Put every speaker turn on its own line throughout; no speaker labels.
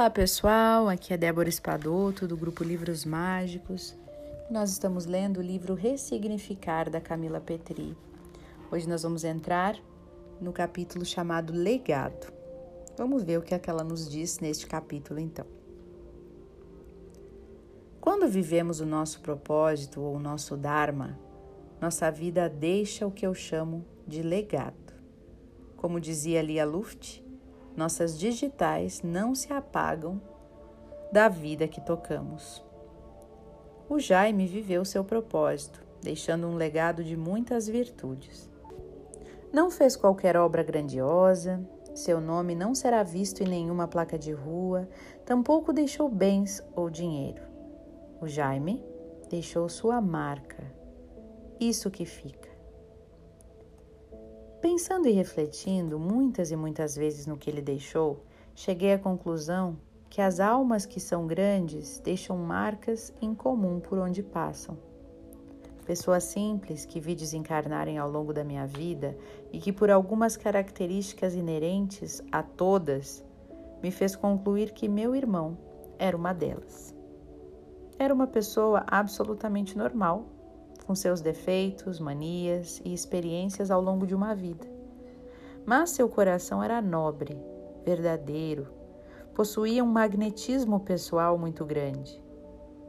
Olá pessoal, aqui é Débora Espadoto do grupo Livros Mágicos. Nós estamos lendo o livro Ressignificar da Camila Petri. Hoje nós vamos entrar no capítulo chamado Legado. Vamos ver o que, é que ela nos diz neste capítulo então. Quando vivemos o nosso propósito ou o nosso Dharma, nossa vida deixa o que eu chamo de legado. Como dizia Lia Luft, nossas digitais não se apagam da vida que tocamos. O Jaime viveu seu propósito, deixando um legado de muitas virtudes. Não fez qualquer obra grandiosa, seu nome não será visto em nenhuma placa de rua, tampouco deixou bens ou dinheiro. O Jaime deixou sua marca, isso que fica. Pensando e refletindo muitas e muitas vezes no que ele deixou, cheguei à conclusão que as almas que são grandes deixam marcas em comum por onde passam. Pessoas simples que vi desencarnarem ao longo da minha vida e que, por algumas características inerentes a todas, me fez concluir que meu irmão era uma delas. Era uma pessoa absolutamente normal, com seus defeitos, manias e experiências ao longo de uma vida. Mas seu coração era nobre, verdadeiro, possuía um magnetismo pessoal muito grande.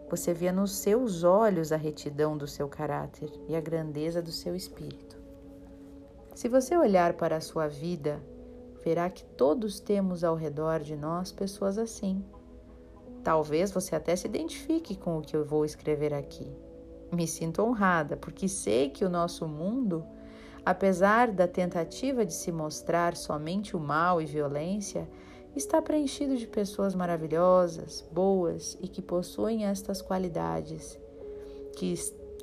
Você via nos seus olhos a retidão do seu caráter e a grandeza do seu espírito. Se você olhar para a sua vida, verá que todos temos ao redor de nós pessoas assim. Talvez você até se identifique com o que eu vou escrever aqui. Me sinto honrada, porque sei que o nosso mundo, apesar da tentativa de se mostrar somente o mal e violência, está preenchido de pessoas maravilhosas, boas e que possuem estas qualidades, que,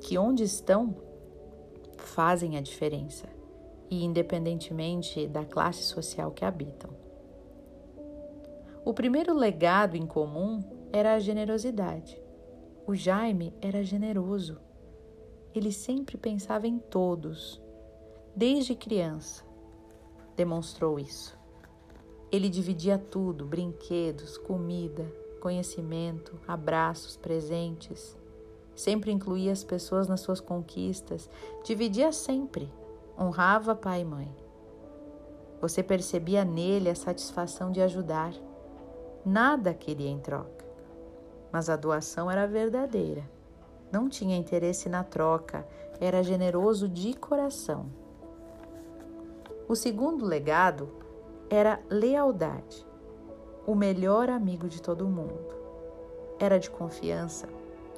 que onde estão fazem a diferença, e independentemente da classe social que habitam. O primeiro legado em comum era a generosidade. O Jaime era generoso. Ele sempre pensava em todos. Desde criança, demonstrou isso. Ele dividia tudo: brinquedos, comida, conhecimento, abraços, presentes. Sempre incluía as pessoas nas suas conquistas, dividia sempre, honrava pai e mãe. Você percebia nele a satisfação de ajudar. Nada queria em troca mas a doação era verdadeira. Não tinha interesse na troca, era generoso de coração. O segundo legado era lealdade, o melhor amigo de todo mundo. Era de confiança,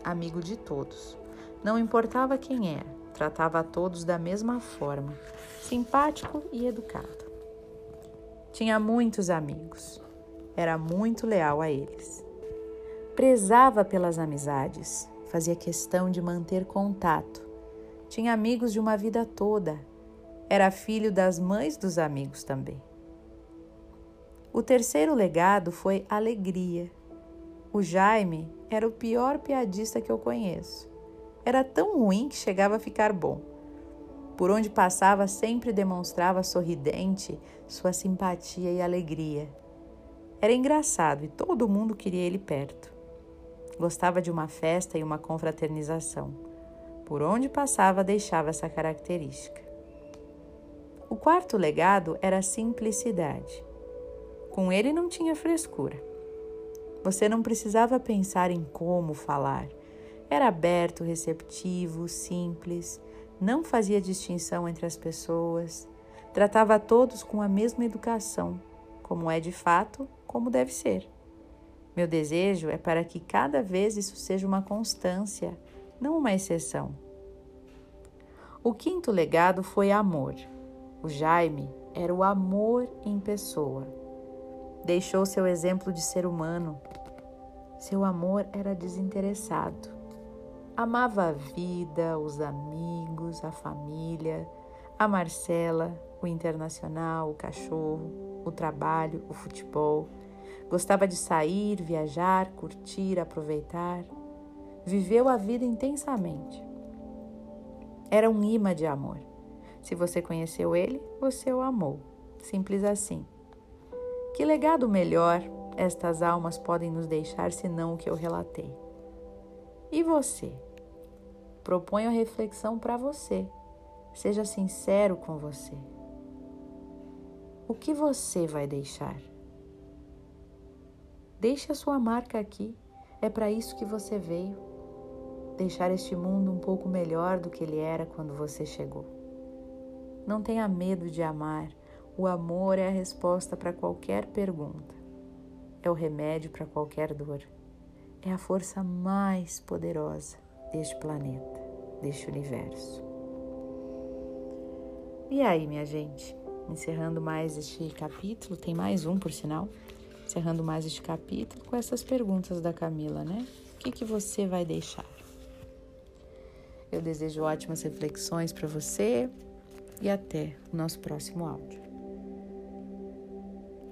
amigo de todos. Não importava quem era, tratava a todos da mesma forma, simpático e educado. Tinha muitos amigos, era muito leal a eles. Prezava pelas amizades, fazia questão de manter contato. Tinha amigos de uma vida toda. Era filho das mães dos amigos também. O terceiro legado foi alegria. O Jaime era o pior piadista que eu conheço. Era tão ruim que chegava a ficar bom. Por onde passava, sempre demonstrava sorridente sua simpatia e alegria. Era engraçado e todo mundo queria ele perto. Gostava de uma festa e uma confraternização. Por onde passava, deixava essa característica. O quarto legado era a simplicidade. Com ele não tinha frescura. Você não precisava pensar em como falar. Era aberto, receptivo, simples, não fazia distinção entre as pessoas, tratava todos com a mesma educação, como é de fato, como deve ser. Meu desejo é para que cada vez isso seja uma constância, não uma exceção. O quinto legado foi amor. O Jaime era o amor em pessoa. Deixou seu exemplo de ser humano. Seu amor era desinteressado. Amava a vida, os amigos, a família, a Marcela, o internacional, o cachorro, o trabalho, o futebol Gostava de sair, viajar, curtir, aproveitar. Viveu a vida intensamente. Era um imã de amor. Se você conheceu ele, você o amou. Simples assim. Que legado melhor estas almas podem nos deixar senão o que eu relatei? E você? Proponho a reflexão para você. Seja sincero com você. O que você vai deixar? Deixe a sua marca aqui. É para isso que você veio. Deixar este mundo um pouco melhor do que ele era quando você chegou. Não tenha medo de amar. O amor é a resposta para qualquer pergunta. É o remédio para qualquer dor. É a força mais poderosa deste planeta, deste universo. E aí, minha gente? Encerrando mais este capítulo, tem mais um por sinal encerrando mais este capítulo com essas perguntas da Camila, né? O que, que você vai deixar? Eu desejo ótimas reflexões para você e até o nosso próximo áudio.